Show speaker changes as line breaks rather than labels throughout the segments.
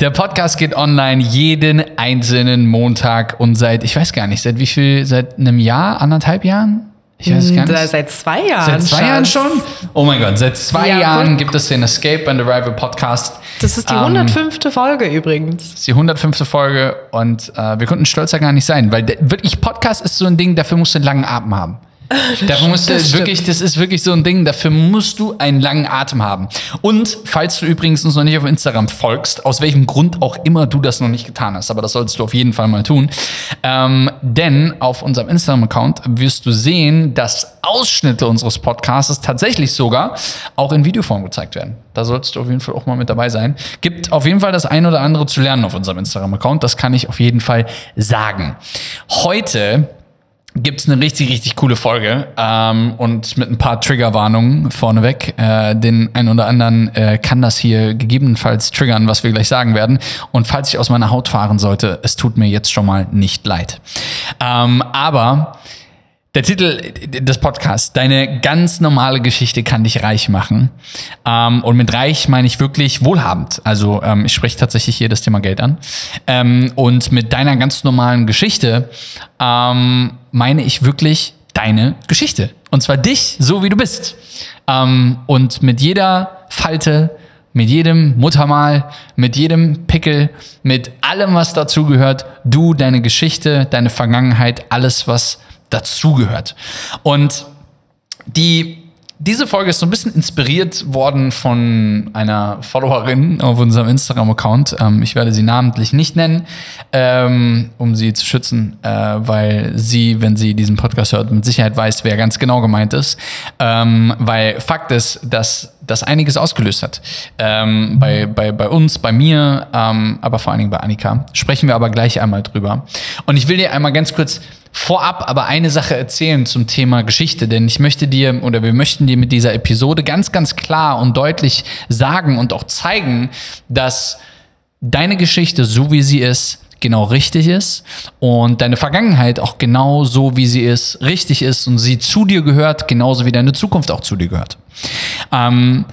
Der Podcast geht online jeden einzelnen Montag und seit, ich weiß gar nicht, seit wie viel, seit einem Jahr, anderthalb Jahren? Ich weiß gar nicht.
Seit zwei Jahren.
Seit zwei
Schatz.
Jahren schon? Oh mein Gott, seit zwei
Ja,
Jahren gibt es den Escape and Arrival Podcast.
Das ist die
Ähm,
105. Folge übrigens.
Das ist die 105. Folge und äh, wir konnten stolzer gar nicht sein, weil der, wirklich Podcast ist so ein Ding, dafür musst du einen langen Atem haben. Dafür musst du
das
wirklich, das ist wirklich so ein Ding, dafür musst du einen langen Atem haben. Und falls du übrigens uns noch nicht auf Instagram folgst, aus welchem Grund auch immer du das noch nicht getan hast, aber das solltest du auf jeden Fall mal tun. Ähm, denn auf unserem Instagram-Account wirst du sehen, dass Ausschnitte unseres Podcasts tatsächlich sogar auch in Videoform gezeigt werden. Da solltest du auf jeden Fall auch mal mit dabei sein. Gibt auf jeden Fall das ein oder andere zu lernen auf unserem Instagram-Account. Das kann ich auf jeden Fall sagen. Heute gibt es eine richtig, richtig coole Folge ähm, und mit ein paar Triggerwarnungen vorneweg. Äh, den einen oder anderen äh, kann das hier gegebenenfalls triggern, was wir gleich sagen werden. Und falls ich aus meiner Haut fahren sollte, es tut mir jetzt schon mal nicht leid. Ähm, aber der Titel des Podcasts, deine ganz normale Geschichte kann dich reich machen. Ähm, und mit reich meine ich wirklich wohlhabend. Also ähm, ich spreche tatsächlich hier das Thema Geld an. Ähm, und mit deiner ganz normalen Geschichte ähm, meine ich wirklich deine Geschichte. Und zwar dich, so wie du bist. Ähm, und mit jeder Falte, mit jedem Muttermal, mit jedem Pickel, mit allem, was dazugehört, du, deine Geschichte, deine Vergangenheit, alles, was dazugehört. Und die, diese Folge ist so ein bisschen inspiriert worden von einer Followerin auf unserem Instagram-Account. Ähm, ich werde sie namentlich nicht nennen, ähm, um sie zu schützen, äh, weil sie, wenn sie diesen Podcast hört, mit Sicherheit weiß, wer ganz genau gemeint ist. Ähm, weil Fakt ist, dass das einiges ausgelöst hat. Ähm, bei, bei, bei uns, bei mir, ähm, aber vor allen Dingen bei Annika. Sprechen wir aber gleich einmal drüber. Und ich will dir einmal ganz kurz vorab aber eine Sache erzählen zum Thema Geschichte, denn ich möchte dir oder wir möchten dir mit dieser Episode ganz, ganz klar und deutlich sagen und auch zeigen, dass deine Geschichte, so wie sie ist, genau richtig ist und deine Vergangenheit auch genau so, wie sie ist, richtig ist und sie zu dir gehört, genauso wie deine Zukunft auch zu dir gehört. Ähm,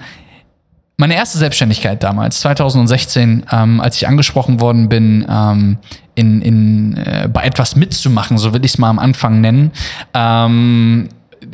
meine erste Selbstständigkeit damals, 2016, ähm, als ich angesprochen worden bin, ähm, in, in, äh, bei etwas mitzumachen, so will ich es mal am Anfang nennen, ähm,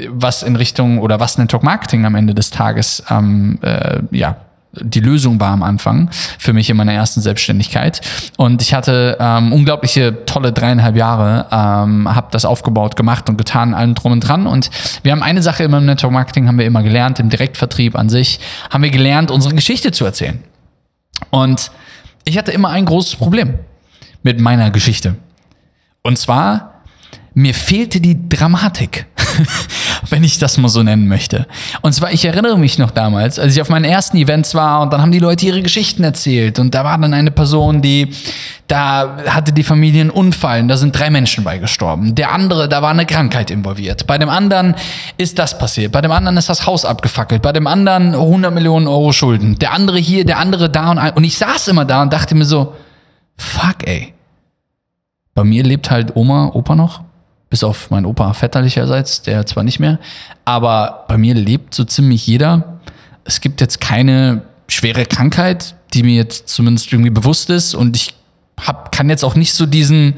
was in Richtung oder was Network Marketing am Ende des Tages ähm, äh, ja, die Lösung war am Anfang für mich in meiner ersten Selbstständigkeit. Und ich hatte ähm, unglaubliche tolle dreieinhalb Jahre, ähm, habe das aufgebaut, gemacht und getan, allem drum und dran. Und wir haben eine Sache immer im Network Marketing haben wir immer gelernt, im Direktvertrieb an sich, haben wir gelernt, unsere Geschichte zu erzählen. Und ich hatte immer ein großes Problem mit meiner Geschichte. Und zwar, mir fehlte die Dramatik, wenn ich das mal so nennen möchte. Und zwar, ich erinnere mich noch damals, als ich auf meinen ersten Events war und dann haben die Leute ihre Geschichten erzählt und da war dann eine Person, die, da hatte die Familie einen Unfall und da sind drei Menschen bei gestorben. Der andere, da war eine Krankheit involviert. Bei dem anderen ist das passiert. Bei dem anderen ist das Haus abgefackelt. Bei dem anderen 100 Millionen Euro Schulden. Der andere hier, der andere da und, und ich saß immer da und dachte mir so, fuck ey. Bei mir lebt halt Oma, Opa noch. Bis auf meinen Opa väterlicherseits, der zwar nicht mehr. Aber bei mir lebt so ziemlich jeder. Es gibt jetzt keine schwere Krankheit, die mir jetzt zumindest irgendwie bewusst ist. Und ich hab, kann jetzt auch nicht so diesen,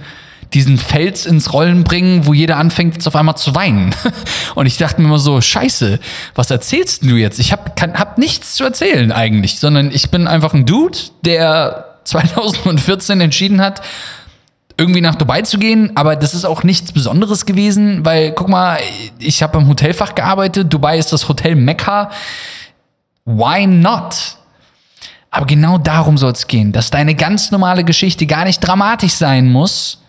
diesen Fels ins Rollen bringen, wo jeder anfängt jetzt auf einmal zu weinen. Und ich dachte mir immer so, scheiße, was erzählst du jetzt? Ich habe hab nichts zu erzählen eigentlich, sondern ich bin einfach ein Dude, der 2014 entschieden hat, irgendwie nach Dubai zu gehen, aber das ist auch nichts Besonderes gewesen, weil guck mal, ich habe im Hotelfach gearbeitet, Dubai ist das Hotel Mekka. Why not? Aber genau darum soll es gehen, dass deine ganz normale Geschichte gar nicht dramatisch sein muss,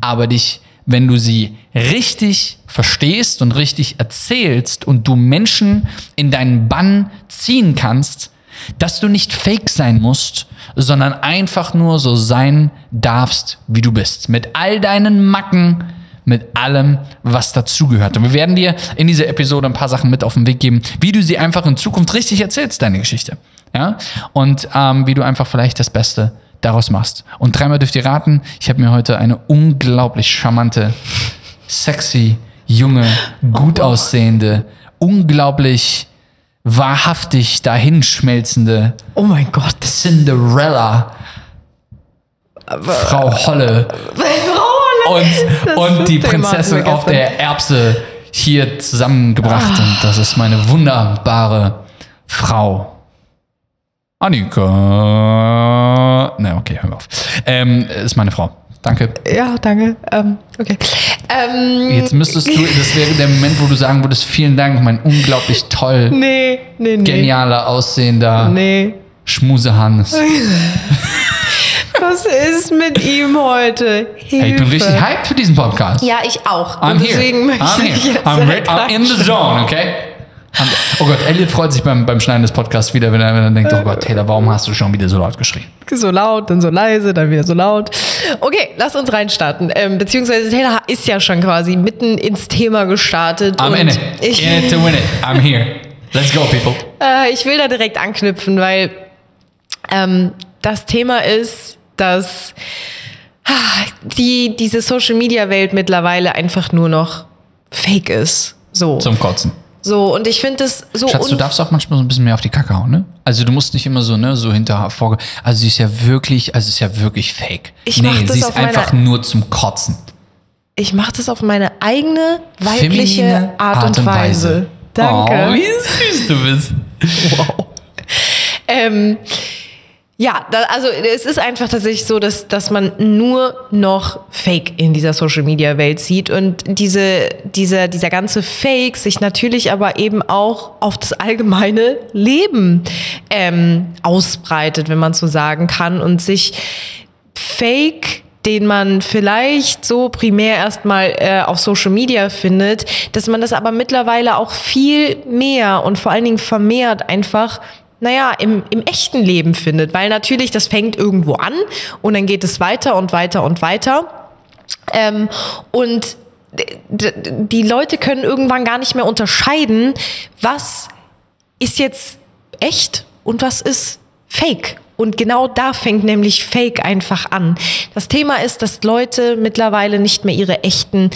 aber dich, wenn du sie richtig verstehst und richtig erzählst und du Menschen in deinen Bann ziehen kannst, Dass du nicht fake sein musst, sondern einfach nur so sein darfst, wie du bist. Mit all deinen Macken, mit allem, was dazugehört. Und wir werden dir in dieser Episode ein paar Sachen mit auf den Weg geben, wie du sie einfach in Zukunft richtig erzählst, deine Geschichte. Ja? Und ähm, wie du einfach vielleicht das Beste daraus machst. Und dreimal dürft ihr raten, ich habe mir heute eine unglaublich charmante, sexy, junge, gut aussehende, unglaublich wahrhaftig dahinschmelzende
Oh mein Gott.
Cinderella Frau Holle und,
Das
und die
Thema hatten
Prinzessin auf der Erbse hier zusammengebracht. Und das ist meine wunderbare Frau. Annika. Ne, okay, hör auf. Ähm, ist meine Frau. Danke.
Ja, danke. Ähm, okay. Ähm,
Jetzt müsstest du, das wäre der Moment, wo du sagen würdest, vielen Dank, mein unglaublich toll,
nee, nee, nee.
genialer, aussehender
Nee.
Schmusehannes.
Was ist mit ihm heute? Hilfe.
Hey, ich bin richtig hyped für diesen Podcast.
Ja, ich auch.
I'm
Und deswegen
here.
möchte
I'm
ich
here.
jetzt
I'm, I'm in the zone, okay? Oh Gott, Elliot freut sich beim, beim Schneiden des Podcasts wieder, wenn er, wenn er denkt, oh Gott, Taylor, warum hast du schon wieder so laut geschrien?
so laut, dann so leise, dann wieder so laut. Okay, lass uns reinstarten. Ähm, beziehungsweise Taylor ist ja schon quasi mitten ins Thema gestartet.
I'm in it.
Ich,
in it to win it. I'm here. Let's go, people.
Äh, ich will da direkt anknüpfen, weil ähm, das Thema ist, dass ah, die, diese Social Media Welt mittlerweile einfach nur noch fake ist. So.
Zum Kotzen.
So, und ich finde es so
Schatz, du darfst auch manchmal so ein bisschen mehr auf die Kacke hauen, ne? Also du musst nicht immer so, ne, so hinter vorge... Also sie ist ja wirklich, also sie ist ja wirklich fake.
Ich
nee,
das
sie ist einfach nur zum Kotzen.
ich mache das auf meine eigene weibliche
Feminine
Art, und Weise. Danke.
Oh, wie süß du bist.
Ähm, ja, da, also es ist einfach tatsächlich so, dass, dass man nur noch Fake in dieser Social Media Welt sieht und diese, dieser, dieser ganze Fake sich natürlich aber eben auch auf das allgemeine Leben ähm, ausbreitet, wenn man so sagen kann und sich Fake den man vielleicht so primär erstmal äh, auf Social Media findet, dass man das aber mittlerweile auch viel mehr und vor allen Dingen vermehrt einfach naja, im, im echten Leben findet. Weil natürlich, das fängt irgendwo an und dann geht es weiter und weiter und weiter. Ähm, und die Leute können irgendwann gar nicht mehr unterscheiden, was ist jetzt echt und was ist fake. Und genau da fängt nämlich Fake einfach an. Das Thema ist, dass Leute mittlerweile nicht mehr ihre echten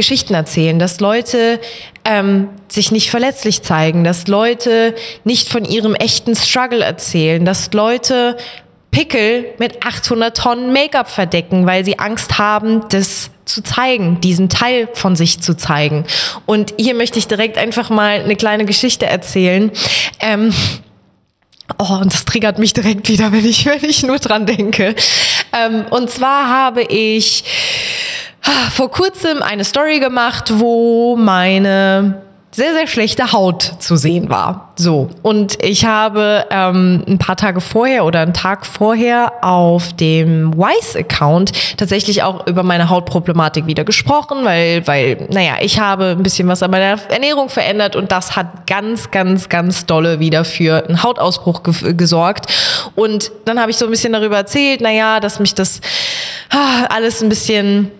Geschichten erzählen, dass Leute ähm, sich nicht verletzlich zeigen, dass Leute nicht von ihrem echten Struggle erzählen, dass Leute Pickel mit 800 Tonnen Make-up verdecken, weil sie Angst haben, das zu zeigen, diesen Teil von sich zu zeigen. Und hier möchte ich direkt einfach mal eine kleine Geschichte erzählen. Ähm, Oh, und das triggert mich direkt wieder, wenn ich, wenn ich nur dran denke. Ähm, und zwar habe ich vor kurzem eine Story gemacht, wo meine sehr, sehr schlechte Haut zu sehen war. So. Und ich habe ähm, ein paar Tage vorher oder einen Tag vorher auf dem Wise-Account tatsächlich auch über meine Hautproblematik wieder gesprochen, weil, weil, naja, ich habe ein bisschen was an meiner Ernährung verändert und das hat ganz, ganz, ganz dolle wieder für einen Hautausbruch ge gesorgt. Und dann habe ich so ein bisschen darüber erzählt, naja, dass mich das ah, alles ein bisschen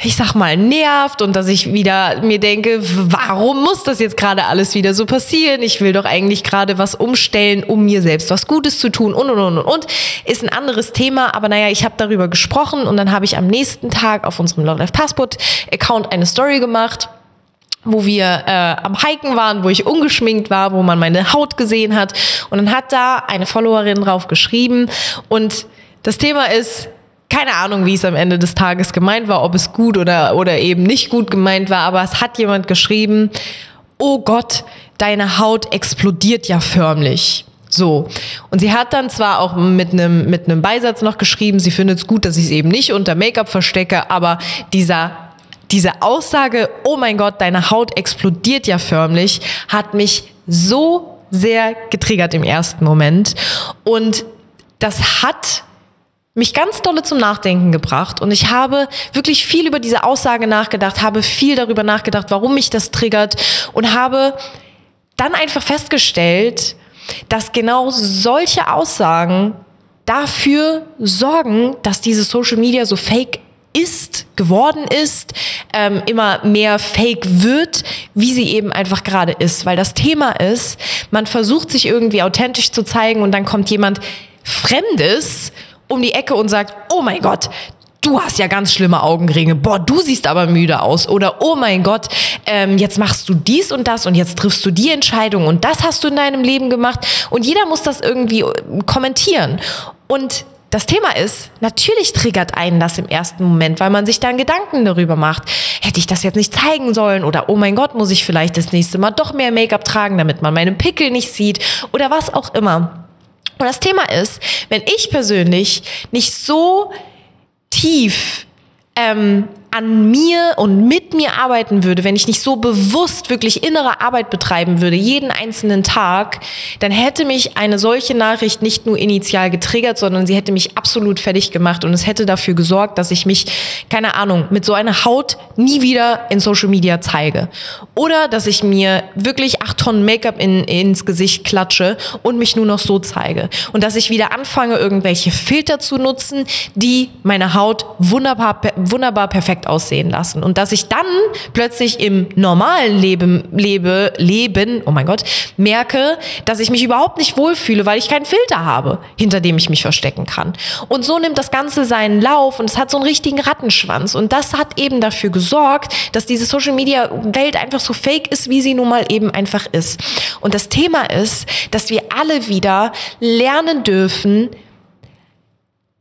ich sag mal, nervt und dass ich wieder mir denke, warum muss das jetzt gerade alles wieder so passieren? Ich will doch eigentlich gerade was umstellen, um mir selbst was Gutes zu tun und und und und und. Ist ein anderes Thema, aber naja, ich habe darüber gesprochen und dann habe ich am nächsten Tag auf unserem Love Life Passport Account eine Story gemacht wo wir äh, am Hiken waren, wo ich ungeschminkt war, wo man meine Haut gesehen hat. Und dann hat da eine Followerin drauf geschrieben. Und das Thema ist, keine Ahnung, wie es am Ende des Tages gemeint war, ob es gut oder, oder eben nicht gut gemeint war, aber es hat jemand geschrieben, oh Gott, deine Haut explodiert ja förmlich. So. Und sie hat dann zwar auch mit einem mit Beisatz noch geschrieben, sie findet es gut, dass ich es eben nicht unter Make-up verstecke, aber dieser diese Aussage, oh mein Gott, deine Haut explodiert ja förmlich, hat mich so sehr getriggert im ersten Moment. Und das hat mich ganz dolle zum Nachdenken gebracht und ich habe wirklich viel über diese Aussage nachgedacht, habe viel darüber nachgedacht, warum mich das triggert und habe dann einfach festgestellt, dass genau solche Aussagen dafür sorgen, dass diese Social Media so fake ist, geworden ist, ähm, immer mehr fake wird, wie sie eben einfach gerade ist. Weil das Thema ist, man versucht sich irgendwie authentisch zu zeigen und dann kommt jemand Fremdes um die Ecke und sagt, oh mein Gott, du hast ja ganz schlimme Augenringe, boah, du siehst aber müde aus oder oh mein Gott, ähm, jetzt machst du dies und das und jetzt triffst du die Entscheidung und das hast du in deinem Leben gemacht und jeder muss das irgendwie äh, kommentieren. Und das Thema ist, natürlich triggert einen das im ersten Moment, weil man sich dann Gedanken darüber macht. Hätte ich das jetzt nicht zeigen sollen? Oder oh mein Gott, muss ich vielleicht das nächste Mal doch mehr Make-up tragen, damit man meine Pickel nicht sieht? Oder was auch immer. Und das Thema ist, wenn ich persönlich nicht so tief ähm, an mir und mit mir arbeiten würde, wenn ich nicht so bewusst wirklich innere Arbeit betreiben würde, jeden einzelnen Tag, dann hätte mich eine solche Nachricht nicht nur initial getriggert, sondern sie hätte mich absolut fertig gemacht und es hätte dafür gesorgt, dass ich mich, keine Ahnung, mit so einer Haut nie wieder in Social Media zeige. Oder dass ich mir wirklich acht Tonnen Make-up in, ins Gesicht klatsche und mich nur noch so zeige. Und dass ich wieder anfange, irgendwelche Filter zu nutzen, die meine Haut wunderbar, wunderbar perfekt perfekt aussehen lassen. Und dass ich dann plötzlich im normalen Leben, lebe, Leben, oh mein Gott, merke, dass ich mich überhaupt nicht wohlfühle, weil ich keinen Filter habe, hinter dem ich mich verstecken kann. Und so nimmt das Ganze seinen Lauf und es hat so einen richtigen Rattenschwanz. Und das hat eben dafür gesorgt, dass diese Social Media Welt einfach so fake ist, wie sie nun mal eben einfach ist. Und das Thema ist, dass wir alle wieder lernen dürfen,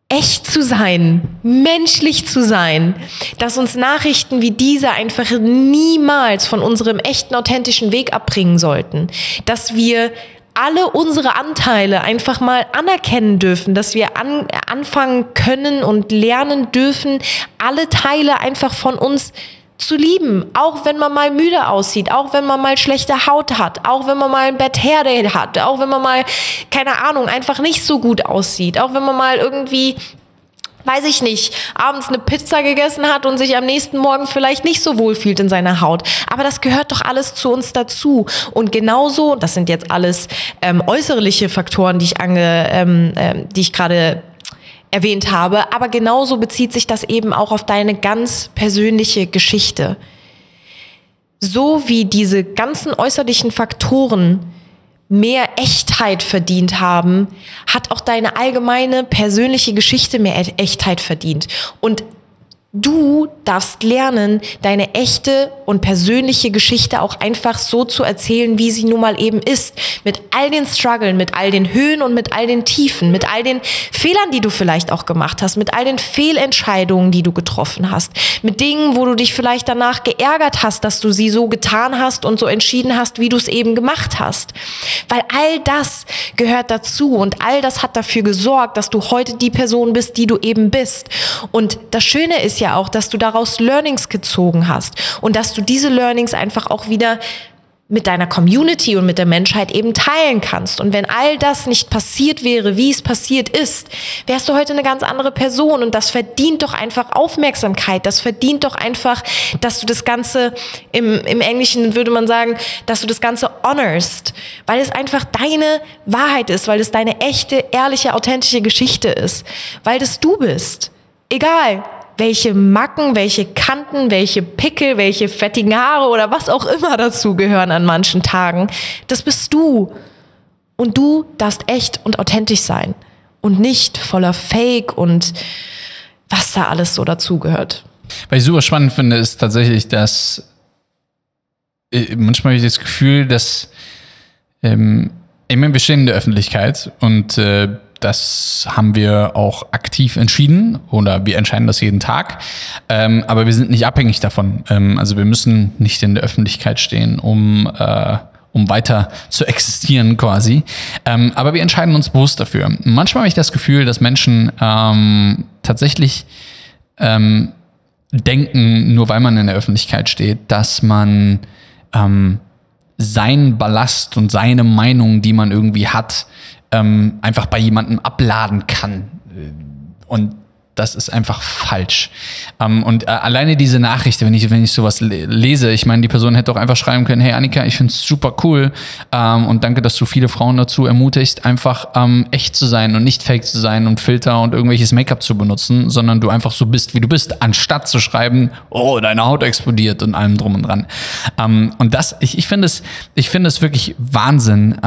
echt zu sein, menschlich zu sein, dass uns Nachrichten wie diese einfach niemals von unserem echten, authentischen Weg abbringen sollten, dass wir alle unsere Anteile einfach mal anerkennen dürfen, dass wir an, anfangen können und lernen dürfen, alle Teile einfach von uns zu lieben, auch wenn man mal müde aussieht, auch wenn man mal schlechte Haut hat, auch wenn man mal ein Bad Hair Day hat, auch wenn man mal, keine Ahnung, einfach nicht so gut aussieht, auch wenn man mal irgendwie weiß ich nicht, abends eine Pizza gegessen hat und sich am nächsten Morgen vielleicht nicht so wohl fühlt in seiner Haut. Aber das gehört doch alles zu uns dazu. Und genauso, das sind jetzt alles ähm, äußerliche Faktoren, die ich ange, ähm, ähm, die ich gerade erwähnt habe, aber genauso bezieht sich das eben auch auf deine ganz persönliche Geschichte. So wie diese ganzen äußerlichen Faktoren mehr Echtheit verdient haben, hat auch deine allgemeine persönliche Geschichte mehr Echtheit verdient. Und Du darfst lernen, deine echte und persönliche Geschichte auch einfach so zu erzählen, wie sie nun mal eben ist. Mit all den Struggeln, mit all den Höhen und mit all den Tiefen, mit all den Fehlern, die du vielleicht auch gemacht hast, mit all den Fehlentscheidungen, die du getroffen hast, mit Dingen, wo du dich vielleicht danach geärgert hast, dass du sie so getan hast und so entschieden hast, wie du es eben gemacht hast. Weil all das gehört dazu und all das hat dafür gesorgt, dass du heute die Person bist, die du eben bist. Und das Schöne ist ja auch, dass du daraus Learnings gezogen hast und dass du diese Learnings einfach auch wieder mit deiner Community und mit der Menschheit eben teilen kannst. Und wenn all das nicht passiert wäre, wie es passiert ist, wärst du heute eine ganz andere Person. Und das verdient doch einfach Aufmerksamkeit. Das verdient doch einfach, dass du das Ganze, im, im Englischen würde man sagen, dass du das Ganze honorst. Weil es einfach deine Wahrheit ist, weil es deine echte, ehrliche, authentische Geschichte ist. Weil das du bist. Egal, welche Macken, welche Kanten, welche Pickel, welche fettigen Haare oder was auch immer dazu gehören an manchen Tagen. Das bist du. Und du darfst echt und authentisch sein und nicht voller Fake und was da alles so dazugehört.
Was ich super spannend finde, ist tatsächlich, dass äh, manchmal habe ich das Gefühl, dass ähm, ich meine, wir stehen in der Öffentlichkeit und äh, das haben wir auch aktiv entschieden oder wir entscheiden das jeden Tag. Ähm, aber wir sind nicht abhängig davon. Ähm, also wir müssen nicht in der Öffentlichkeit stehen, um, äh, um weiter zu existieren quasi. Ähm, aber wir entscheiden uns bewusst dafür. Manchmal habe ich das Gefühl, dass Menschen ähm, tatsächlich ähm, denken, nur weil man in der Öffentlichkeit steht, dass man ähm, seinen Ballast und seine Meinung, die man irgendwie hat, ähm, einfach bei jemandem abladen kann. Und Das ist einfach falsch. Ähm, und äh, alleine diese Nachricht, wenn ich, wenn ich sowas le- lese, ich meine, die Person hätte doch einfach schreiben können, hey Annika, ich finde es super cool ähm, und danke, dass du viele Frauen dazu ermutigst, einfach ähm, echt zu sein und nicht fake zu sein und Filter und irgendwelches Make-up zu benutzen, sondern du einfach so bist, wie du bist, anstatt zu schreiben, oh, deine Haut explodiert und allem drum und dran. Ähm, und das, ich, ich finde es, ich finde es wirklich Wahnsinn.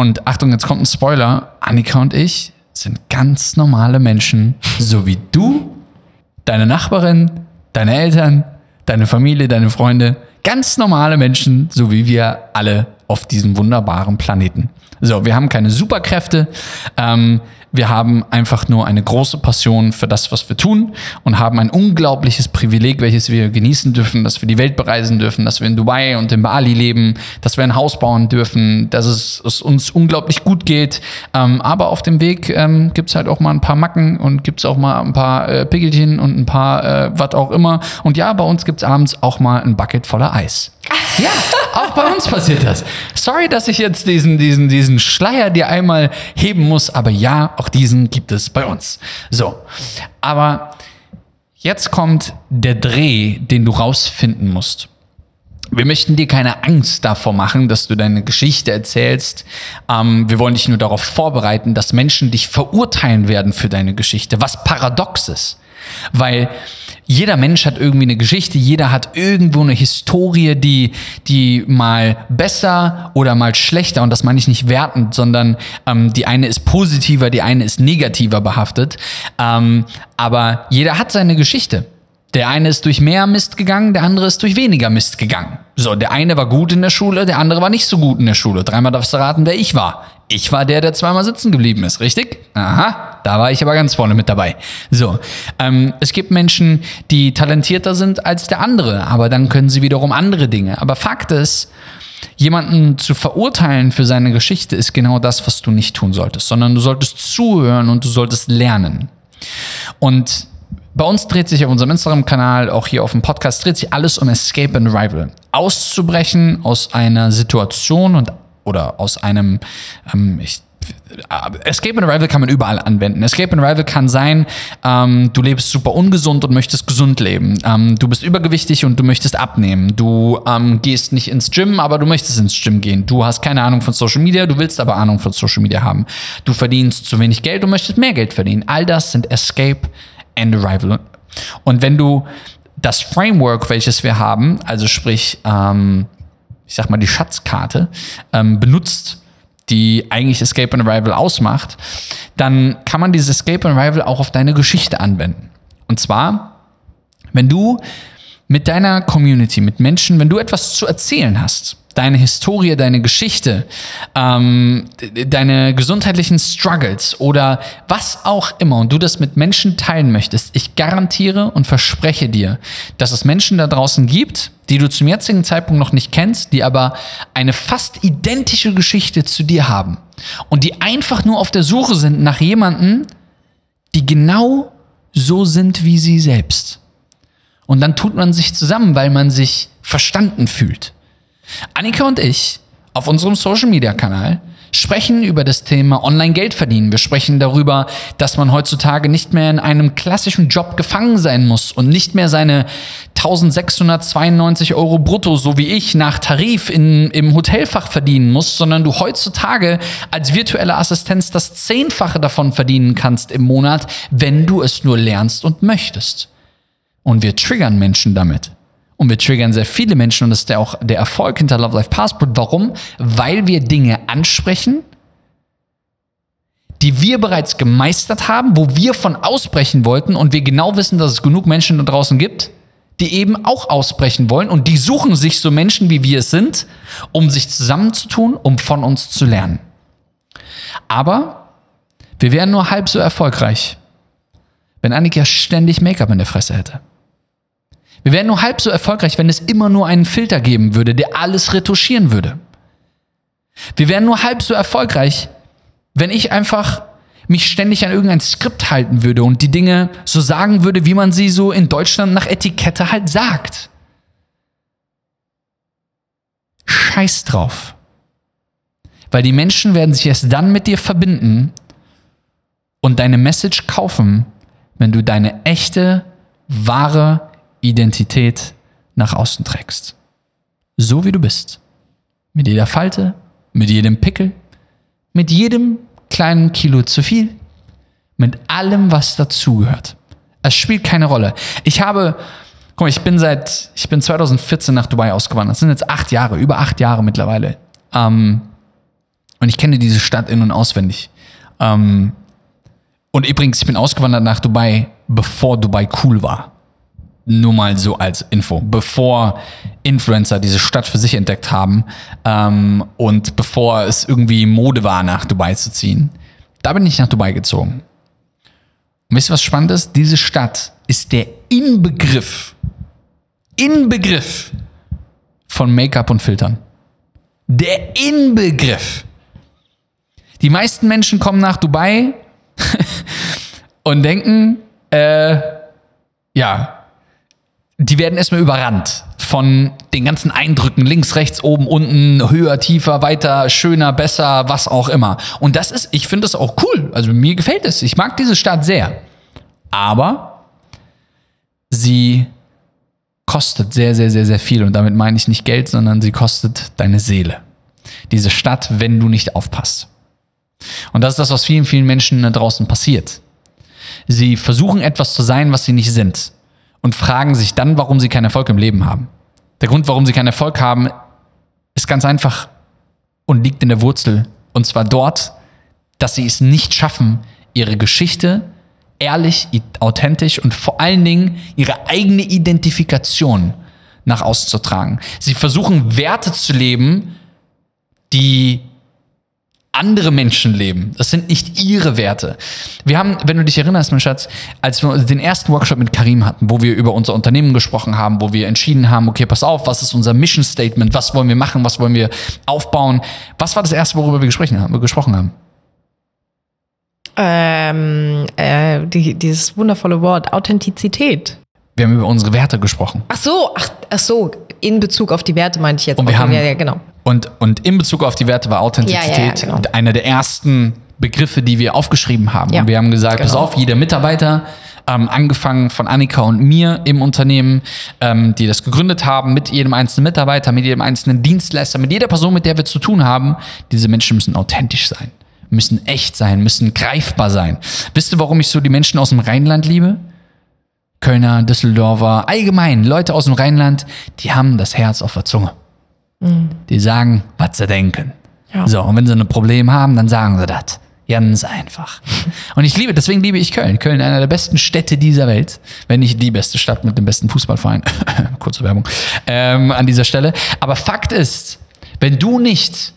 Und Achtung, jetzt kommt ein Spoiler. Annika und ich sind ganz normale Menschen, so wie du, deine Nachbarin, deine Eltern, deine Familie, deine Freunde. Ganz normale Menschen, so wie wir alle auf diesem wunderbaren Planeten. So, wir haben keine Superkräfte. Ähm, wir haben einfach nur eine große Passion für das, was wir tun und haben ein unglaubliches Privileg, welches wir genießen dürfen, dass wir die Welt bereisen dürfen, dass wir in Dubai und in Bali leben, dass wir ein Haus bauen dürfen, dass es, es uns unglaublich gut geht. Ähm, aber auf dem Weg ähm, gibt's halt auch mal ein paar Macken und gibt's auch mal ein paar äh, Pickelchen und ein paar äh, was auch immer. Und ja, bei uns gibt's abends auch mal ein Bucket voller Eis. Ja, auch bei uns passiert das. Sorry, dass ich jetzt diesen, diesen, diesen Schleier dir einmal heben muss, aber ja, auch diesen gibt es bei uns. So, aber jetzt kommt der Dreh, den du rausfinden musst. Wir möchten dir keine Angst davor machen, dass du deine Geschichte erzählst. Ähm, wir wollen dich nur darauf vorbereiten, dass Menschen dich verurteilen werden für deine Geschichte, was paradox ist. Weil jeder Mensch hat irgendwie eine Geschichte, jeder hat irgendwo eine Historie, die, die mal besser oder mal schlechter, und das meine ich nicht wertend, sondern ähm, die eine ist positiver, die eine ist negativer behaftet. Ähm, aber jeder hat seine Geschichte. Der eine ist durch mehr Mist gegangen, der andere ist durch weniger Mist gegangen. So, der eine war gut in der Schule, der andere war nicht so gut in der Schule. Dreimal darfst du raten, wer ich war. Ich war der, der zweimal sitzen geblieben ist, richtig? Aha, da war ich aber ganz vorne mit dabei. So, ähm, es gibt Menschen, die talentierter sind als der andere, aber dann können sie wiederum andere Dinge. Aber Fakt ist, jemanden zu verurteilen für seine Geschichte ist genau das, was du nicht tun solltest, sondern du solltest zuhören und du solltest lernen. Und bei uns dreht sich auf unserem Instagram-Kanal, auch hier auf dem Podcast, dreht sich alles um Escape and Arrival. Auszubrechen aus einer Situation und oder aus einem, ähm, ich, äh, Escape and Arrival kann man überall anwenden. Escape and Arrival kann sein, ähm, du lebst super ungesund und möchtest gesund leben. Ähm, du bist übergewichtig und du möchtest abnehmen. Du ähm, gehst nicht ins Gym, aber du möchtest ins Gym gehen. Du hast keine Ahnung von Social Media, du willst aber Ahnung von Social Media haben. Du verdienst zu wenig Geld und möchtest mehr Geld verdienen. All das sind Escape and Arrival. Und wenn du das Framework, welches wir haben, also sprich, ähm, ich sag mal, die Schatzkarte, ähm, benutzt, die eigentlich Escape and Arrival ausmacht, dann kann man dieses Escape and Arrival auch auf deine Geschichte anwenden. Und zwar, wenn du mit deiner Community, mit Menschen, wenn du etwas zu erzählen hast, deine Historie, deine Geschichte, ähm, deine gesundheitlichen Struggles oder was auch immer und du das mit Menschen teilen möchtest, ich garantiere und verspreche dir, dass es Menschen da draußen gibt, die du zum jetzigen Zeitpunkt noch nicht kennst, die aber eine fast identische Geschichte zu dir haben und die einfach nur auf der Suche sind nach jemanden, die genau so sind wie sie selbst. Und dann tut man sich zusammen, weil man sich verstanden fühlt. Annika und ich auf unserem Social Media Kanal sprechen über das Thema Online-Geld verdienen. Wir sprechen darüber, dass man heutzutage nicht mehr in einem klassischen Job gefangen sein muss und nicht mehr seine 1692 Euro brutto, so wie ich, nach Tarif in, im Hotelfach verdienen muss, sondern du heutzutage als virtuelle Assistenz das Zehnfache davon verdienen kannst im Monat, wenn du es nur lernst und möchtest. Und wir triggern Menschen damit. Und wir triggern sehr viele Menschen und das ist der auch der Erfolg hinter Love Life Passport. Warum? Weil wir Dinge ansprechen, die wir bereits gemeistert haben, wo wir von ausbrechen wollten und wir genau wissen, dass es genug Menschen da draußen gibt, die eben auch ausbrechen wollen und die suchen sich so Menschen, wie wir es sind, um sich zusammenzutun, um von uns zu lernen. Aber wir wären nur halb so erfolgreich, wenn Annika ständig Make-up in der Fresse hätte. Wir wären nur halb so erfolgreich, wenn es immer nur einen Filter geben würde, der alles retuschieren würde. Wir wären nur halb so erfolgreich, wenn ich einfach mich ständig an irgendein Skript halten würde und die Dinge so sagen würde, wie man sie so in Deutschland nach Etikette halt sagt. Scheiß drauf. Weil die Menschen werden sich erst dann mit dir verbinden und deine Message kaufen, wenn du deine echte, wahre Identität nach außen trägst. So wie du bist. Mit jeder Falte, mit jedem Pickel, mit jedem kleinen Kilo zu viel, mit allem, was dazugehört. Es spielt keine Rolle. Ich habe, guck mal, ich bin seit, ich bin 2014 nach Dubai ausgewandert. Das sind jetzt acht Jahre, über acht Jahre mittlerweile. Ähm, und ich kenne diese Stadt in- und auswendig. Ähm, und übrigens, ich bin ausgewandert nach Dubai, bevor Dubai cool war. Nur mal so als Info. Bevor Influencer diese Stadt für sich entdeckt haben ähm, und bevor es irgendwie Mode war, nach Dubai zu ziehen. Da bin ich nach Dubai gezogen. Und wisst ihr, was spannend ist? Diese Stadt ist der Inbegriff, Inbegriff von Make-up und Filtern. Der Inbegriff. Die meisten Menschen kommen nach Dubai und denken, äh, ja, die werden erstmal überrannt von den ganzen Eindrücken, links, rechts, oben, unten, höher, tiefer, weiter, schöner, besser, was auch immer. Und das ist, ich finde das auch cool. Also mir gefällt es. Ich mag diese Stadt sehr. Aber sie kostet sehr, sehr, sehr, sehr viel. Und damit meine ich nicht Geld, sondern sie kostet deine Seele. Diese Stadt, wenn du nicht aufpasst. Und das ist das, was vielen, vielen Menschen da draußen passiert. Sie versuchen etwas zu sein, was sie nicht sind. Und fragen sich dann, warum sie keinen Erfolg im Leben haben. Der Grund, warum sie keinen Erfolg haben, ist ganz einfach und liegt in der Wurzel. Und zwar dort, dass sie es nicht schaffen, ihre Geschichte ehrlich, authentisch und vor allen Dingen ihre eigene Identifikation nach außen zu tragen. Sie versuchen Werte zu leben, die andere Menschen leben. Das sind nicht ihre Werte. Wir haben, wenn du dich erinnerst, mein Schatz, als wir den ersten Workshop mit Karim hatten, wo wir über unser Unternehmen gesprochen haben, wo wir entschieden haben, okay, pass auf, was ist unser Mission Statement, was wollen wir machen, was wollen wir aufbauen. Was war das erste, worüber wir gesprochen haben? Gesprochen haben?
Ähm, äh, die, dieses wundervolle Wort, Authentizität.
Wir haben über unsere Werte gesprochen.
Ach so, ach, ach so, in Bezug auf die Werte meinte ich jetzt.
Und wir
Okay,
haben-
ja, ja, genau.
Und, und in Bezug auf die Werte war Authentizität
Ja, ja, genau.
einer der ersten Begriffe, die wir aufgeschrieben haben.
Ja,
und wir haben gesagt, pass
genau.
auf, jeder Mitarbeiter, ähm, angefangen von Annika und mir im Unternehmen, ähm, die das gegründet haben, mit jedem einzelnen Mitarbeiter, mit jedem einzelnen Dienstleister, mit jeder Person, mit der wir zu tun haben, diese Menschen müssen authentisch sein, müssen echt sein, müssen greifbar sein. Wisst ihr, warum ich so die Menschen aus dem Rheinland liebe? Kölner, Düsseldorfer, allgemein Leute aus dem Rheinland, die haben das Herz auf der Zunge. Die sagen, was sie denken.
Ja.
So, und wenn sie ein Problem haben, dann sagen sie das. Ganz einfach. Und ich liebe, deswegen liebe ich Köln. Köln, einer der besten Städte dieser Welt. Wenn nicht die beste Stadt mit dem besten Fußballverein. Kurze Werbung. Ähm, an dieser Stelle. Aber Fakt ist, wenn du nicht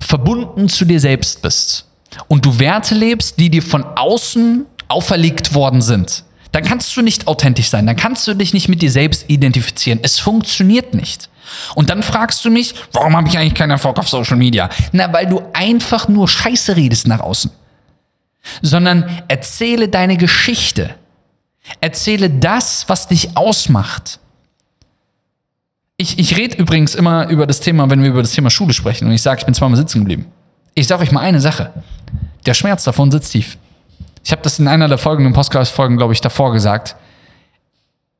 verbunden zu dir selbst bist und du Werte lebst, die dir von außen auferlegt worden sind, dann kannst du nicht authentisch sein, dann kannst du dich nicht mit dir selbst identifizieren. Es funktioniert nicht. Und dann fragst du mich, warum habe ich eigentlich keinen Erfolg auf Social Media? Na, weil du einfach nur Scheiße redest nach außen. Sondern erzähle deine Geschichte. Erzähle das, was dich ausmacht. Ich, ich rede übrigens immer über das Thema, wenn wir über das Thema Schule sprechen und ich sage, ich bin zweimal sitzen geblieben. Ich sage euch mal eine Sache. Der Schmerz davon sitzt tief. Ich habe das in einer der folgenden Podcast-Folgen, glaube ich, davor gesagt.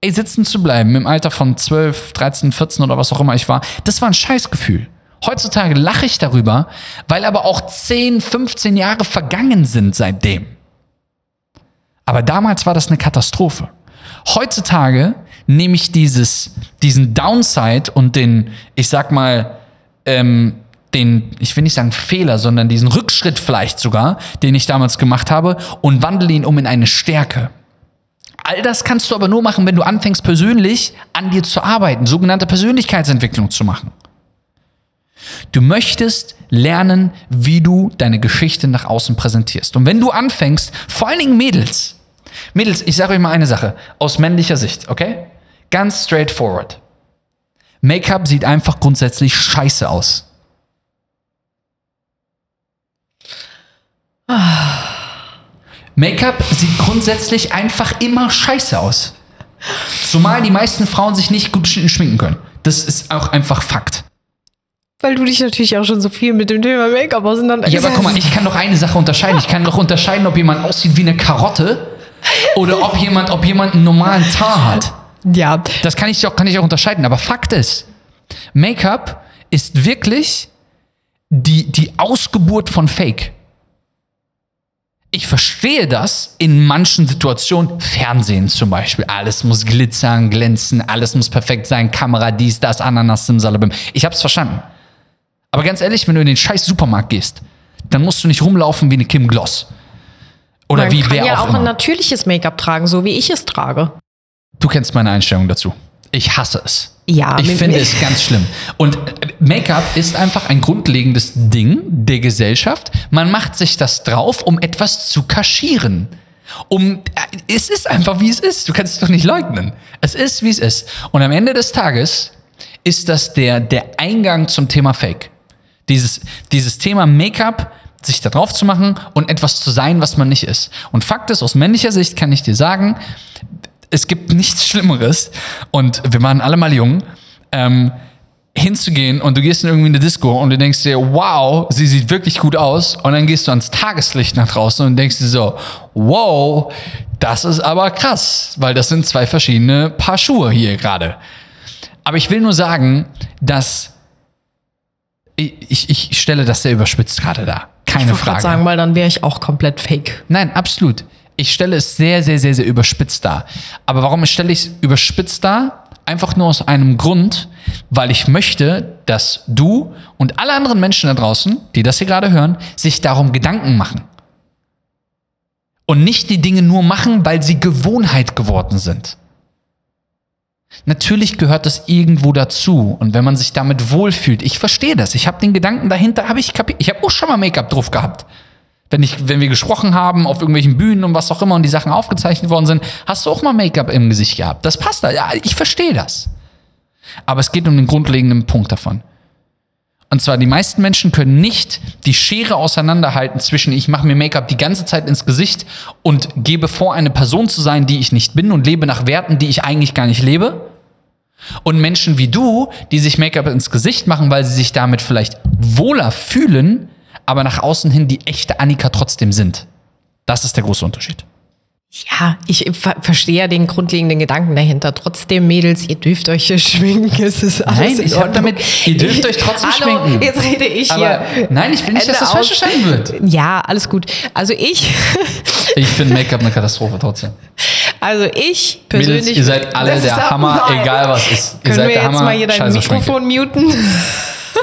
Ey, sitzen zu bleiben im Alter von 12, 13, 14 oder was auch immer ich war, das war ein Scheißgefühl. Heutzutage lache ich darüber, weil aber auch 10, 15 Jahre vergangen sind seitdem. Aber damals war das eine Katastrophe. Heutzutage nehme ich dieses, diesen Downside und den, ich sag mal, ähm, den, ich will nicht sagen Fehler, sondern diesen Rückschritt vielleicht sogar, den ich damals gemacht habe, und wandle ihn um in eine Stärke. All das kannst du aber nur machen, wenn du anfängst, persönlich an dir zu arbeiten, sogenannte Persönlichkeitsentwicklung zu machen. Du möchtest lernen, wie du deine Geschichte nach außen präsentierst. Und wenn du anfängst, vor allen Dingen Mädels, Mädels, ich sage euch mal eine Sache, aus männlicher Sicht, okay? Ganz straightforward. Make-up sieht einfach grundsätzlich scheiße aus. Make-up sieht grundsätzlich einfach immer scheiße aus. Zumal die meisten Frauen sich nicht gut sch- schminken können. Das ist auch einfach Fakt.
Weil du dich natürlich auch schon so viel mit dem Thema Make-up
Ja,
auseinandergesetzt
aber guck mal, ich kann doch eine Sache unterscheiden. Ich kann doch unterscheiden, ob jemand aussieht wie eine Karotte oder ob jemand, ob jemand einen normalen Tar hat.
Ja.
Das kann ich auch, kann ich auch unterscheiden. Aber Fakt ist, Make-up ist wirklich die, die Ausgeburt von Fake. Ich verstehe das in manchen Situationen. Fernsehen zum Beispiel. Alles muss glitzern, glänzen, alles muss perfekt sein. Kamera, dies, das, Ananas, Simsalabim. Ich hab's verstanden. Aber ganz ehrlich, wenn du in den scheiß Supermarkt gehst, dann musst du nicht rumlaufen wie eine Kim Gloss. Oder
Man
wie
kann
wer
ja
auch,
auch ein natürliches Make-up tragen, so wie ich es trage.
Du kennst meine Einstellung dazu. Ich hasse es.
Ja,
Ich finde es ganz schlimm. Und äh, Make-up ist einfach ein grundlegendes Ding der Gesellschaft. Man macht sich das drauf, um etwas zu kaschieren. Um, äh, es ist einfach wie es ist. Du kannst es doch nicht leugnen. Es ist wie es ist. Und am Ende des Tages ist das der, der Eingang zum Thema Fake. Dieses, dieses Thema Make-up, sich da drauf zu machen und etwas zu sein, was man nicht ist. Und Fakt ist, aus männlicher Sicht kann ich dir sagen, es gibt nichts Schlimmeres und wir waren alle mal jung, ähm, hinzugehen und du gehst in irgendwie eine Disco und du denkst dir, wow, sie sieht wirklich gut aus und dann gehst du ans Tageslicht nach draußen und denkst dir so, wow, das ist aber krass, weil das sind zwei verschiedene Paar Schuhe hier gerade. Aber ich will nur sagen, dass ich, ich stelle das sehr überspitzt gerade dar. Keine
Ich
Frage.
gerade sagen, weil dann wäre ich auch komplett fake.
Nein, absolut. Ich stelle es sehr, sehr, sehr, sehr überspitzt dar. Aber warum stelle ich es überspitzt dar? Einfach nur aus einem Grund, weil ich möchte, dass du und alle anderen Menschen da draußen, die das hier gerade hören, sich darum Gedanken machen. Und nicht die Dinge nur machen, weil sie Gewohnheit geworden sind. Natürlich gehört das irgendwo dazu. Und wenn man sich damit wohlfühlt, ich verstehe das. Ich habe den Gedanken dahinter, habe ich kapiert. Ich habe auch schon mal Make-up drauf gehabt. Wenn, ich, wenn wir gesprochen haben auf irgendwelchen Bühnen und was auch immer und die Sachen aufgezeichnet worden sind, hast du auch mal Make-up im Gesicht gehabt. Das passt da. Ja, ich verstehe das. Aber es geht um den grundlegenden Punkt davon. Und zwar, die meisten Menschen können nicht die Schere auseinanderhalten zwischen ich mache mir Make-up die ganze Zeit ins Gesicht und gebe vor, eine Person zu sein, die ich nicht bin und lebe nach Werten, die ich eigentlich gar nicht lebe. Und Menschen wie du, die sich Make-up ins Gesicht machen, weil sie sich damit vielleicht wohler fühlen, aber nach außen hin die echte Annika trotzdem sind. Das ist der große Unterschied.
Ja, ich ver verstehe ja den grundlegenden Gedanken dahinter. Trotzdem, Mädels, ihr dürft euch hier schminken. Es ist alles
Nein,
in
ich
Ordnung.
damit- ihr dürft euch trotzdem
Hallo,
schminken.
Jetzt rede ich
Aber
hier.
nein, ich will nicht, dass das falsch verstanden wird.
Ja, alles gut. Also ich,
Ich finde Make-up eine Katastrophe trotzdem.
also ich persönlich.
Mädels, ihr seid alle der Hammer, egal was ist. Ihr
Können
seid
wir
der
jetzt
Hammer.
mal hier dein
Scheiße.
Mikrofon muten?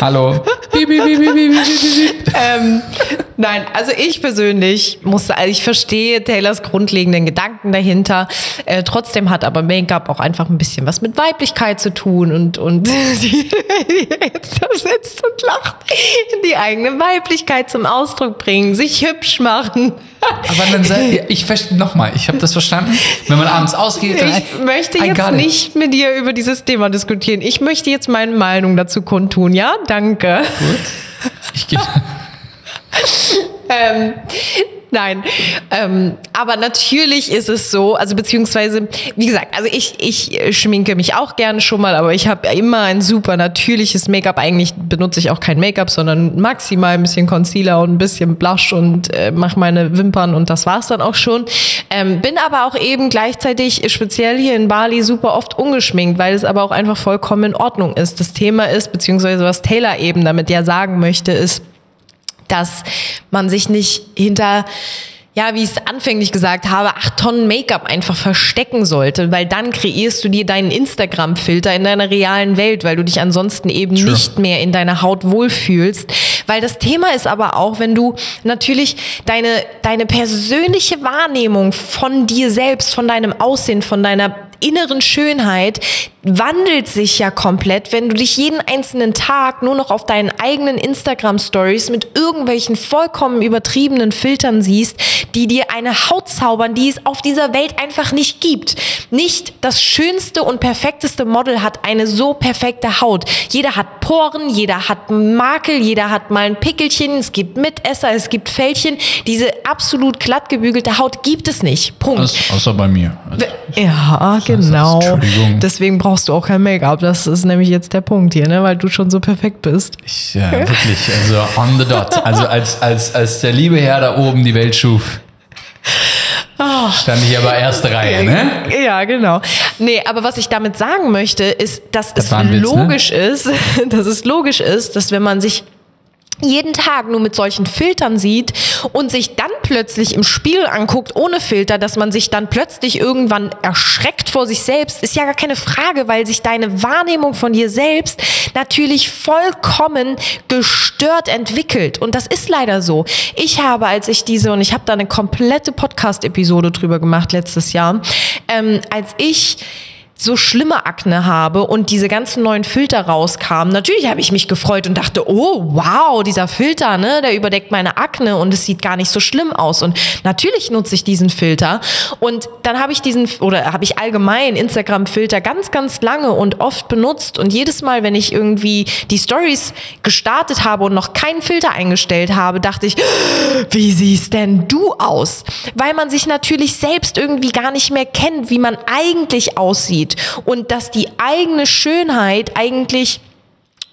Hallo. beep, beep, beep, beep, beep, beep, beep.
Um, nein, also ich persönlich musste, also ich verstehe Taylors grundlegenden Gedanken dahinter. Äh, trotzdem hat aber Make-up auch einfach ein bisschen was mit Weiblichkeit zu tun und, und die jetzt da sitzt und lacht, die eigene Weiblichkeit zum Ausdruck bringen, sich hübsch machen.
Aber dann sei, ich verstehe nochmal, ich habe das verstanden. Wenn man abends ausgeht, dann
Ich möchte jetzt nicht mit dir über dieses Thema diskutieren. Ich möchte jetzt meine Meinung dazu kundtun, ja? Danke.
Ich gehe.
Ähm, nein, ähm, aber natürlich ist es so, also beziehungsweise, wie gesagt, also ich, ich schminke mich auch gerne schon mal, aber ich habe immer ein super natürliches Make-up. Eigentlich benutze ich auch kein Make-up, sondern maximal ein bisschen Concealer und ein bisschen Blush und äh, mache meine Wimpern und das war's dann auch schon. Ähm, bin aber auch eben gleichzeitig speziell hier in Bali super oft ungeschminkt, weil es aber auch einfach vollkommen in Ordnung ist. Das Thema ist, beziehungsweise was Taylor eben damit ja sagen möchte, ist, dass man sich nicht hinter ja, wie ich es anfänglich gesagt habe, acht Tonnen Make-up einfach verstecken sollte, weil dann kreierst du dir deinen Instagram-Filter in deiner realen Welt, weil du dich ansonsten eben
Sure.
nicht mehr in deiner Haut wohlfühlst. Weil das Thema ist aber auch, wenn du natürlich deine, deine persönliche Wahrnehmung von dir selbst, von deinem Aussehen, von deiner inneren Schönheit wandelt sich ja komplett, wenn du dich jeden einzelnen Tag nur noch auf deinen eigenen Instagram-Stories mit irgendwelchen vollkommen übertriebenen Filtern siehst, die dir eine Haut zaubern, die es auf dieser Welt einfach nicht gibt. Nicht das schönste und perfekteste Model hat eine so perfekte Haut. Jeder hat Poren, jeder hat Makel, jeder hat mal ein Pickelchen, es gibt Mitesser, es gibt Fältchen. Diese absolut glatt gebügelte Haut gibt es nicht. Punkt.
Außer, außer bei mir. Also,
Ja, genau.
Entschuldigung.
Deswegen brauchst du auch kein Make-up. Das ist nämlich jetzt der Punkt hier, ne? weil du schon so perfekt bist.
ich, ja, wirklich, also on the dot. Also als, als, als der liebe Herr da oben die Welt schuf.
Oh,
Stand ich aber erste Reihe, ne?
Ja, genau. Nee, aber was ich damit sagen möchte, ist, dass
Das
es
ein Witz, ne?
logisch ist, dass es logisch ist, dass wenn man sich jeden Tag nur mit solchen Filtern sieht und sich dann plötzlich im Spiegel anguckt ohne Filter, dass man sich dann plötzlich irgendwann erschreckt vor sich selbst, ist ja gar keine Frage, weil sich deine Wahrnehmung von dir selbst natürlich vollkommen gestört entwickelt. Und das ist leider so. Ich habe, als ich diese, und ich habe da eine komplette Podcast-Episode drüber gemacht letztes Jahr, ähm, als ich so schlimme Akne habe und diese ganzen neuen Filter rauskamen, natürlich habe ich mich gefreut und dachte, oh wow, dieser Filter, ne, der überdeckt meine Akne und es sieht gar nicht so schlimm aus. Und natürlich nutze ich diesen Filter. Und dann habe ich diesen, oder habe ich allgemein Instagram-Filter ganz, ganz lange und oft benutzt. Und jedes Mal, wenn ich irgendwie die Stories gestartet habe und noch keinen Filter eingestellt habe, dachte ich, wie siehst denn du aus? Weil man sich natürlich selbst irgendwie gar nicht mehr kennt, wie man eigentlich aussieht und dass die eigene Schönheit eigentlich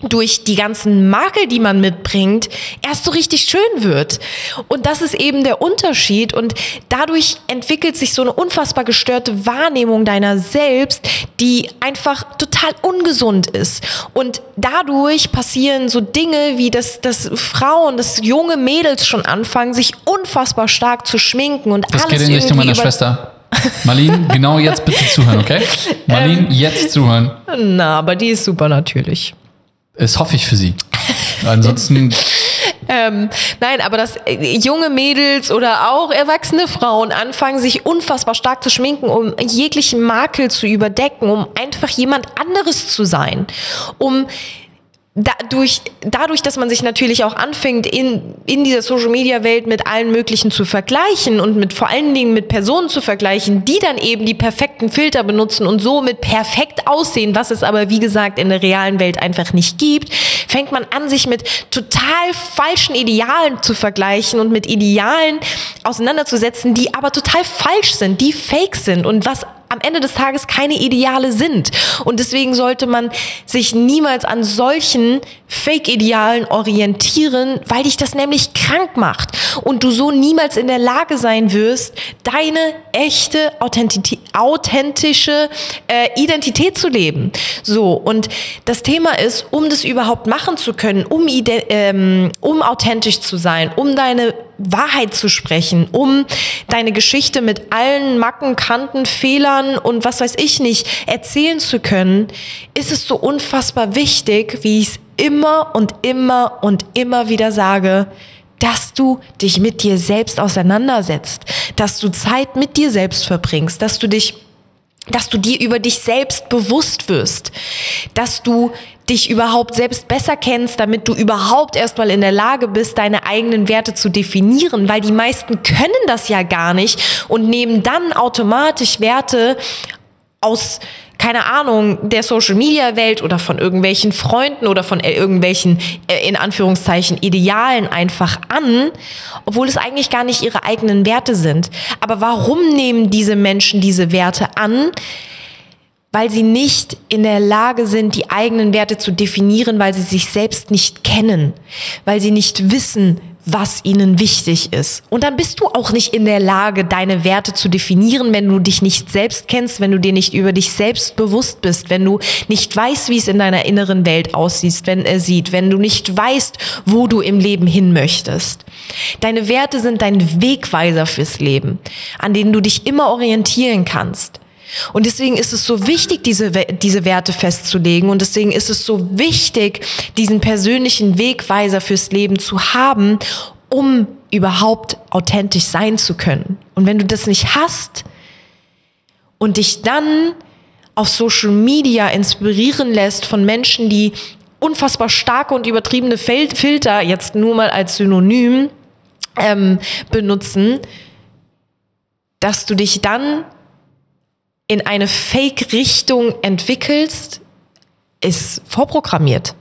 durch die ganzen Makel, die man mitbringt, erst so richtig schön wird. Und das ist eben der Unterschied. Und dadurch entwickelt sich so eine unfassbar gestörte Wahrnehmung deiner selbst, die einfach total ungesund ist. Und dadurch passieren so Dinge wie, dass, dass Frauen, dass junge Mädels schon anfangen, sich unfassbar stark zu schminken und
Das
alles
geht in Richtung meiner Schwester. Marlene, genau jetzt bitte zuhören, okay? Marlene, jetzt zuhören.
Na, aber die ist super natürlich.
Das hoffe ich für sie. Ansonsten,
Ähm, nein, aber dass äh, junge Mädels oder auch erwachsene Frauen anfangen, sich unfassbar stark zu schminken, um jeglichen Makel zu überdecken, um einfach jemand anderes zu sein, um dadurch, dadurch, dass man sich natürlich auch anfängt, in, in dieser Social-Media-Welt mit allen möglichen zu vergleichen und mit vor allen Dingen mit Personen zu vergleichen, die dann eben die perfekten Filter benutzen und somit perfekt aussehen, was es aber, wie gesagt, in der realen Welt einfach nicht gibt, fängt man an, sich mit total falschen Idealen zu vergleichen und mit Idealen auseinanderzusetzen, die aber total falsch sind, die fake sind und was am Ende des Tages keine Ideale sind. Und deswegen sollte man sich niemals an solchen Fake-Idealen orientieren, weil dich das nämlich krank macht und du so niemals in der Lage sein wirst, deine echte, authenti- authentische äh, Identität zu leben. So, und das Thema ist, um das überhaupt machen zu können, um, ähm, um authentisch zu sein, um deine Wahrheit zu sprechen, um deine Geschichte mit allen Macken, Kanten, Fehlern und was weiß ich nicht erzählen zu können, ist es so unfassbar wichtig, wie ich es immer und immer und immer wieder sage, dass du dich mit dir selbst auseinandersetzt, dass du Zeit mit dir selbst verbringst, dass du dich dass du dir über dich selbst bewusst wirst, dass du dich überhaupt selbst besser kennst, damit du überhaupt erstmal in der Lage bist, deine eigenen Werte zu definieren, weil die meisten können das ja gar nicht und nehmen dann automatisch Werte aus keine Ahnung, der Social Media Welt oder von irgendwelchen Freunden oder von äh, irgendwelchen, äh, in Anführungszeichen, Idealen einfach an, obwohl es eigentlich gar nicht ihre eigenen Werte sind. Aber warum nehmen diese Menschen diese Werte an? Weil sie nicht in der Lage sind, die eigenen Werte zu definieren, weil sie sich selbst nicht kennen, weil sie nicht wissen, was ihnen wichtig ist. Und dann bist du auch nicht in der Lage, deine Werte zu definieren, wenn du dich nicht selbst kennst, wenn du dir nicht über dich selbst bewusst bist, wenn du nicht weißt, wie es in deiner inneren Welt aussieht, wenn er sieht, wenn du nicht weißt, wo du im Leben hin möchtest. Deine Werte sind dein Wegweiser fürs Leben, an denen du dich immer orientieren kannst. Und deswegen ist es so wichtig, diese, diese Werte festzulegen. Und deswegen ist es so wichtig, diesen persönlichen Wegweiser fürs Leben zu haben, um überhaupt authentisch sein zu können. Und wenn du das nicht hast und dich dann auf Social Media inspirieren lässt von Menschen, die unfassbar starke und übertriebene Filter, jetzt nur mal als Synonym, ähm, benutzen, dass du dich dann in eine Fake-Richtung entwickelst, ist vorprogrammiert.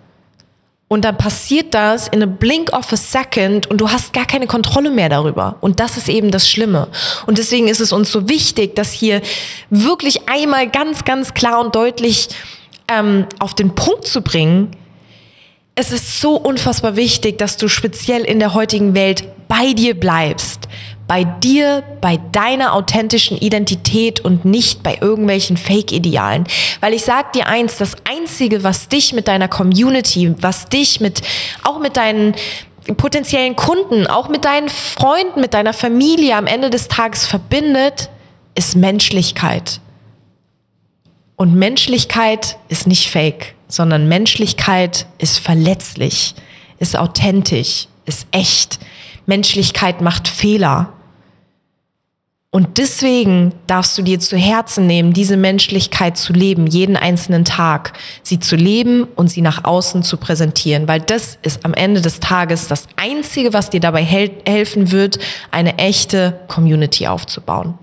Und dann passiert das in a blink of a second und du hast gar keine Kontrolle mehr darüber. Und das ist eben das Schlimme. Und deswegen ist es uns so wichtig, das hier wirklich einmal ganz, ganz klar und deutlich ähm, auf den Punkt zu bringen. Es ist so unfassbar wichtig, dass du speziell in der heutigen Welt bei dir bleibst. Bei dir, bei deiner authentischen Identität und nicht bei irgendwelchen Fake-Idealen. Weil ich sag dir eins, das Einzige, was dich mit deiner Community, was dich mit, auch mit deinen potenziellen Kunden, auch mit deinen Freunden, mit deiner Familie am Ende des Tages verbindet, ist Menschlichkeit. Und Menschlichkeit ist nicht fake, sondern Menschlichkeit ist verletzlich, ist authentisch, ist echt. Menschlichkeit macht Fehler. Und deswegen darfst du dir zu Herzen nehmen, diese Menschlichkeit zu leben, jeden einzelnen Tag, sie zu leben und sie nach außen zu präsentieren, weil das ist am Ende des Tages das Einzige, was dir dabei hel helfen wird, eine echte Community aufzubauen.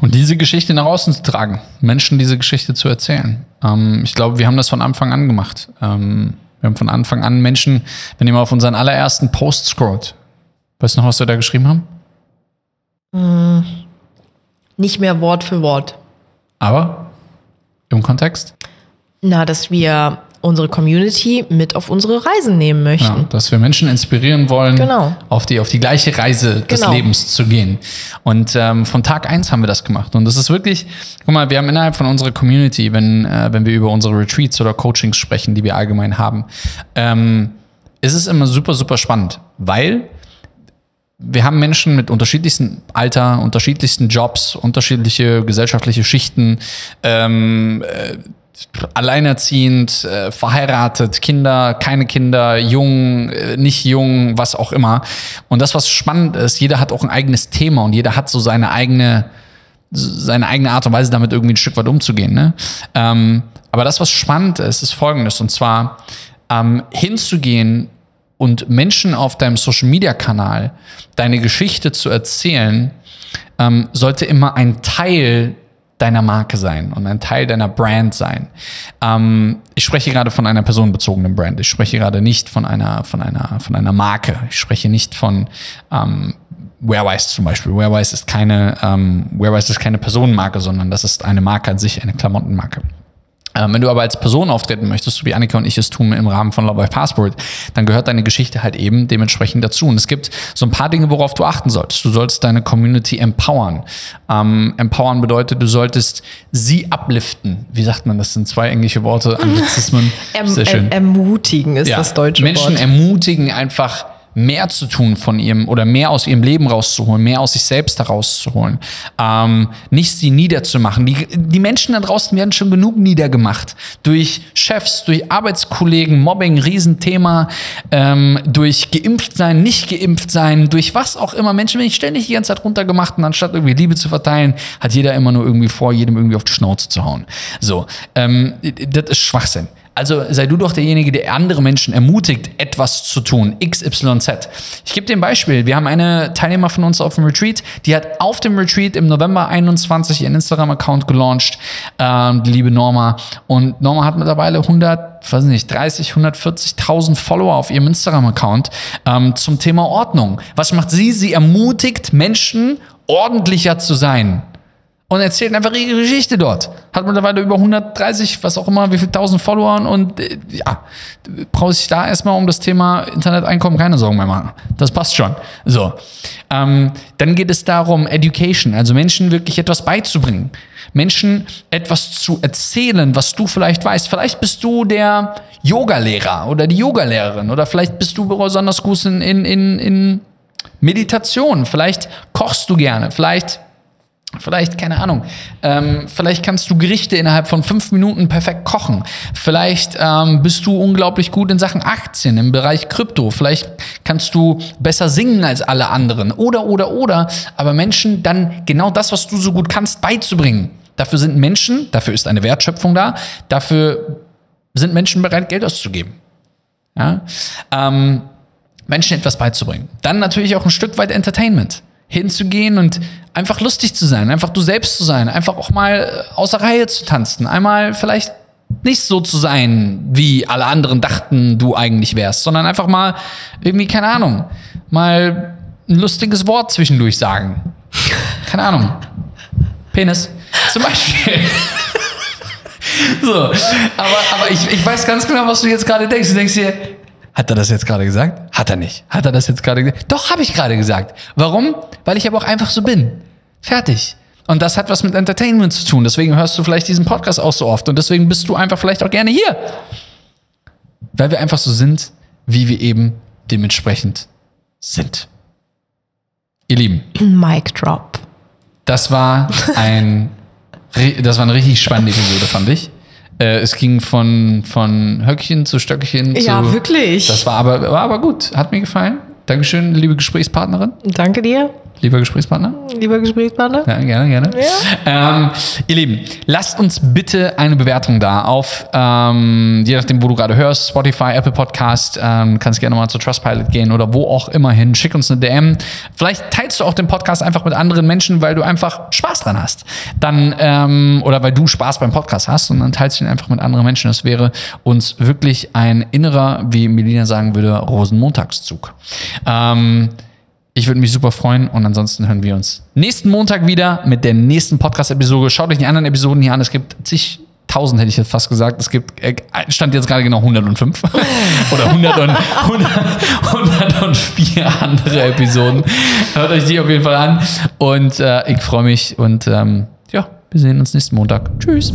Und diese Geschichte nach außen zu tragen, Menschen diese Geschichte zu erzählen. Ähm, ich glaube, wir haben das von Anfang an gemacht. Ähm, wir haben von Anfang an Menschen, wenn ihr mal auf unseren allerersten Post scrollt, weißt du noch, was wir da geschrieben haben?
Nicht mehr Wort für Wort.
Aber im Kontext?
Na, dass wir unsere Community mit auf unsere Reisen nehmen möchten.
Ja, dass wir Menschen inspirieren wollen,
Genau.
auf, die, auf die gleiche Reise des
Genau.
Lebens zu gehen. Und ähm, von Tag eins haben wir das gemacht. Und das ist wirklich, guck mal, wir haben innerhalb von unserer Community, wenn, äh, wenn wir über unsere Retreats oder Coachings sprechen, die wir allgemein haben, ähm, ist es immer super, super spannend, weil wir haben Menschen mit unterschiedlichsten Alter, unterschiedlichsten Jobs, unterschiedliche gesellschaftliche Schichten, ähm, äh, alleinerziehend, äh, verheiratet, Kinder, keine Kinder, jung, äh, nicht jung, was auch immer. Und das, was spannend ist, jeder hat auch ein eigenes Thema und jeder hat so seine eigene, seine eigene Art und Weise, damit irgendwie ein Stück weit umzugehen. Ne? Ähm, aber das, was spannend ist, ist folgendes. Und zwar ähm, hinzugehen und Menschen auf deinem Social-Media-Kanal deine Geschichte zu erzählen, ähm, sollte immer ein Teil deiner Marke sein und ein Teil deiner Brand sein. Ähm, ich spreche gerade von einer personenbezogenen Brand. Ich spreche gerade nicht von einer, von einer, von einer Marke. Ich spreche nicht von ähm, Wearwise zum Beispiel. Wearwise ist keine, ähm, Wearwise ist keine Personenmarke, sondern das ist eine Marke an sich, eine Klamottenmarke. Ähm, wenn du aber als Person auftreten möchtest, so wie Annika und ich es tun im Rahmen von Love by Passport, dann gehört deine Geschichte halt eben dementsprechend dazu. Und es gibt so ein paar Dinge, worauf du achten solltest. Du solltest deine Community empowern. Ähm, empowern bedeutet, du solltest sie upliften. Wie sagt man das? sind zwei englische Worte, Anglizismen.
Erm
Sehr schön.
er- ermutigen ist
Ja.
das deutsche
Menschen
Wort.
ermutigen einfach mehr zu tun von ihrem oder mehr aus ihrem Leben rauszuholen, mehr aus sich selbst herauszuholen, ähm, nicht sie niederzumachen. Die, die Menschen da draußen werden schon genug niedergemacht durch Chefs, durch Arbeitskollegen, Mobbing, Riesenthema, ähm, durch geimpft sein, nicht geimpft sein, durch was auch immer. Menschen werden ständig die ganze Zeit runtergemacht und anstatt irgendwie Liebe zu verteilen, hat jeder immer nur irgendwie vor, jedem irgendwie auf die Schnauze zu hauen. So, ähm, das ist Schwachsinn. Also sei du doch derjenige, der andere Menschen ermutigt, etwas zu tun. XYZ. Ich gebe dir ein Beispiel. Wir haben eine Teilnehmer von uns auf dem Retreat, die hat auf dem Retreat im November 21 ihren Instagram-Account gelauncht, ähm, die liebe Norma. Und Norma hat mittlerweile 100, weiß nicht, 30, 140.000 Follower auf ihrem Instagram-Account ähm, zum Thema Ordnung. Was macht sie? Sie ermutigt Menschen, ordentlicher zu sein und erzählt einfach ihre Geschichte dort. Hat mittlerweile über 130, was auch immer, wie viel tausend Followern und äh, ja, braucht sich da erstmal um das Thema Interneteinkommen keine Sorgen mehr machen. Das passt schon. So. Ähm, dann geht es darum, Education, also Menschen wirklich etwas beizubringen. Menschen etwas zu erzählen, was du vielleicht weißt. Vielleicht bist du der Yogalehrer oder die Yogalehrerin oder vielleicht bist du besonders gut in, in, in, in Meditation. Vielleicht kochst du gerne. Vielleicht Vielleicht, keine Ahnung, ähm, vielleicht kannst du Gerichte innerhalb von fünf Minuten perfekt kochen. Vielleicht ähm, bist du unglaublich gut in Sachen Aktien im Bereich Krypto. Vielleicht kannst du besser singen als alle anderen. Oder, oder, oder. Aber Menschen dann genau das, was du so gut kannst, beizubringen. Dafür sind Menschen, dafür ist eine Wertschöpfung da, dafür sind Menschen bereit, Geld auszugeben. Ja? Ähm, Menschen etwas beizubringen. Dann natürlich auch ein Stück weit Entertainment. Hinzugehen und einfach lustig zu sein, einfach du selbst zu sein, einfach auch mal äh, außer Reihe zu tanzen, einmal vielleicht nicht so zu sein, wie alle anderen dachten, du eigentlich wärst, sondern einfach mal irgendwie, keine Ahnung, mal ein lustiges Wort zwischendurch sagen. Keine Ahnung. Penis. Zum Beispiel. So, aber, aber ich, ich weiß ganz genau, was du jetzt gerade denkst. Du denkst dir, Hat er das jetzt gerade gesagt? Hat er nicht. Hat er das jetzt gerade gesagt? Doch, habe ich gerade gesagt. Warum? Weil ich aber auch einfach so bin. Fertig. Und das hat was mit Entertainment zu tun. Deswegen hörst du vielleicht diesen Podcast auch so oft. Und deswegen bist du einfach vielleicht auch gerne hier. Weil wir einfach so sind, wie wir eben dementsprechend sind. Ihr Lieben,
Mic drop.
das war ein, das war eine richtig spannende Episode, fand ich. Äh, es ging von, von Höckchen zu Stöckchen zu.
Ja, wirklich.
Das war aber, war aber gut. Hat mir gefallen. Dankeschön, liebe Gesprächspartnerin,
Danke dir,
lieber Gesprächspartner.
lieber Gesprächspartner.
Ja, gerne, gerne. Ähm, ihr Lieben, lasst uns bitte eine Bewertung da auf, ähm, je nachdem, wo du gerade hörst, Spotify, Apple Podcast, ähm, kannst gerne mal zu Trustpilot gehen oder wo auch immer hin. Schick uns eine DM. Vielleicht teilst du auch den Podcast einfach mit anderen Menschen, weil du einfach Spaß dran hast. Dann, ähm, oder weil du Spaß beim Podcast hast und dann teilst du ihn einfach mit anderen Menschen. Das wäre uns wirklich ein innerer, wie Melina sagen würde, Rosenmontagszug. Ähm, ich würde mich super freuen und ansonsten hören wir uns nächsten Montag wieder mit der nächsten Podcast-Episode. Schaut euch die anderen Episoden hier an. Es gibt zig tausend, hätte ich jetzt fast gesagt. Es gibt, äh, stand jetzt gerade genau 105 oder 100 und, 100, 104 andere Episoden. Hört euch die auf jeden Fall an und äh, ich freue mich und ähm, ja, wir sehen uns nächsten Montag. Tschüss.